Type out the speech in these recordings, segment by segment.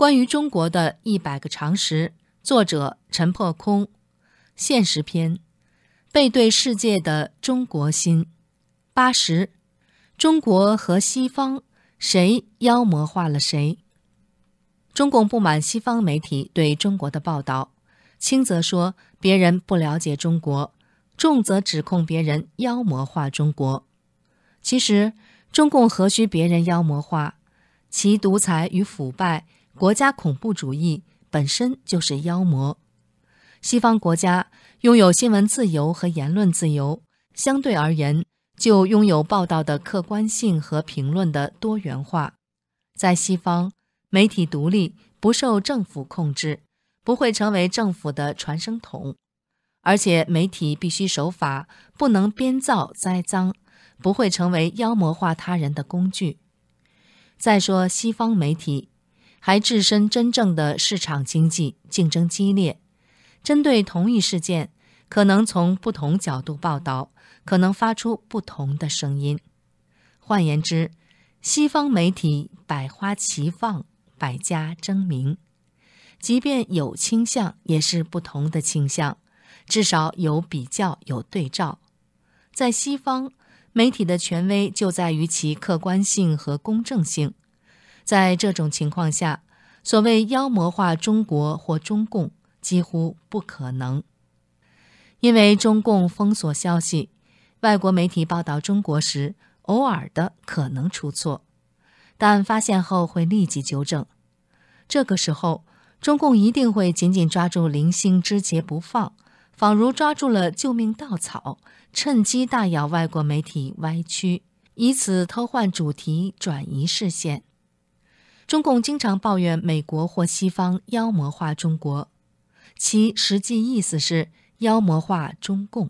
关于中国的一百个常识，作者陈破空，现实篇，背对世界的中国心，八十，中国和西方谁妖魔化了谁？中共不满西方媒体对中国的报道，轻则说别人不了解中国，重则指控别人妖魔化中国。其实，中共何须别人妖魔化？其独裁与腐败。国家恐怖主义本身就是妖魔。西方国家拥有新闻自由和言论自由，相对而言就拥有报道的客观性和评论的多元化。在西方，媒体独立，不受政府控制，不会成为政府的传声筒，而且媒体必须守法，不能编造栽赃，不会成为妖魔化他人的工具。再说西方媒体。还置身真正的市场经济，竞争激烈。针对同一事件，可能从不同角度报道，可能发出不同的声音。换言之，西方媒体百花齐放，百家争鸣，即便有倾向，也是不同的倾向，至少有比较，有对照。在西方，媒体的权威就在于其客观性和公正性。在这种情况下，所谓妖魔化中国或中共几乎不可能，因为中共封锁消息，外国媒体报道中国时，偶尔的可能出错，但发现后会立即纠正。这个时候，中共一定会紧紧抓住零星枝节不放，仿如抓住了救命稻草，趁机大咬外国媒体歪曲，以此偷换主题，转移视线。中共经常抱怨美国或西方妖魔化中国，其实际意思是妖魔化中共。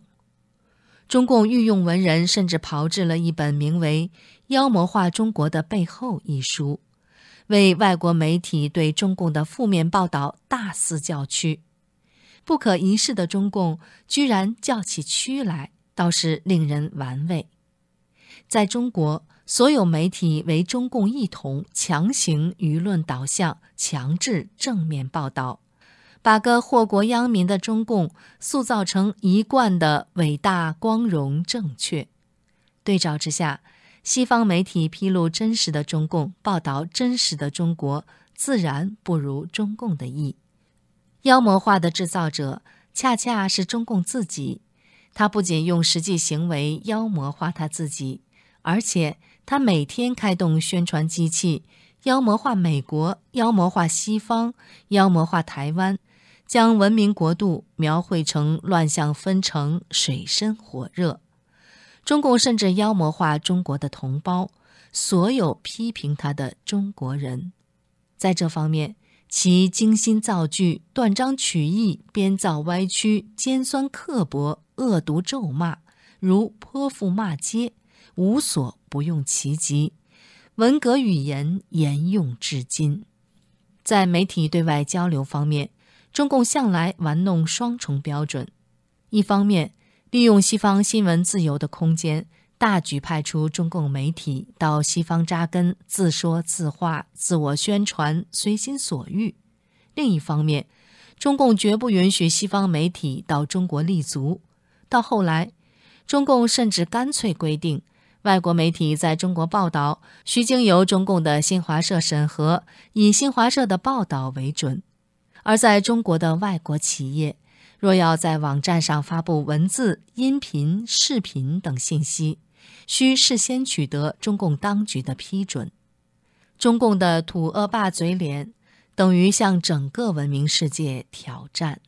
中共御用文人甚至炮制了一本名为《妖魔化中国的背后》一书，为外国媒体对中共的负面报道大肆叫屈。不可一世的中共居然叫起屈来，倒是令人玩味。在中国。所有媒体为中共一统，强行舆论导向，强制正面报道，把个祸国殃民的中共塑造成一贯的伟大、光荣、正确。对照之下，西方媒体披露真实的中共，报道真实的中国，自然不如中共的意。妖魔化的制造者恰恰是中共自己，他不仅用实际行为妖魔化他自己。而且，他每天开动宣传机器，妖魔化美国，妖魔化西方，妖魔化台湾，将文明国度描绘成乱象纷呈、水深火热。中共甚至妖魔化中国的同胞，所有批评他的中国人。在这方面，其精心造句、断章取义、编造歪曲、尖酸刻薄、恶毒咒骂，如泼妇骂街。无所不用其极，文革语言沿用至今。在媒体对外交流方面，中共向来玩弄双重标准：一方面利用西方新闻自由的空间，大举派出中共媒体到西方扎根，自说自话、自我宣传，随心所欲；另一方面，中共绝不允许西方媒体到中国立足。到后来，中共甚至干脆规定。外国媒体在中国报道，需经由中共的新华社审核，以新华社的报道为准；而在中国的外国企业，若要在网站上发布文字、音频、视频等信息，需事先取得中共当局的批准。中共的土恶霸嘴脸，等于向整个文明世界挑战。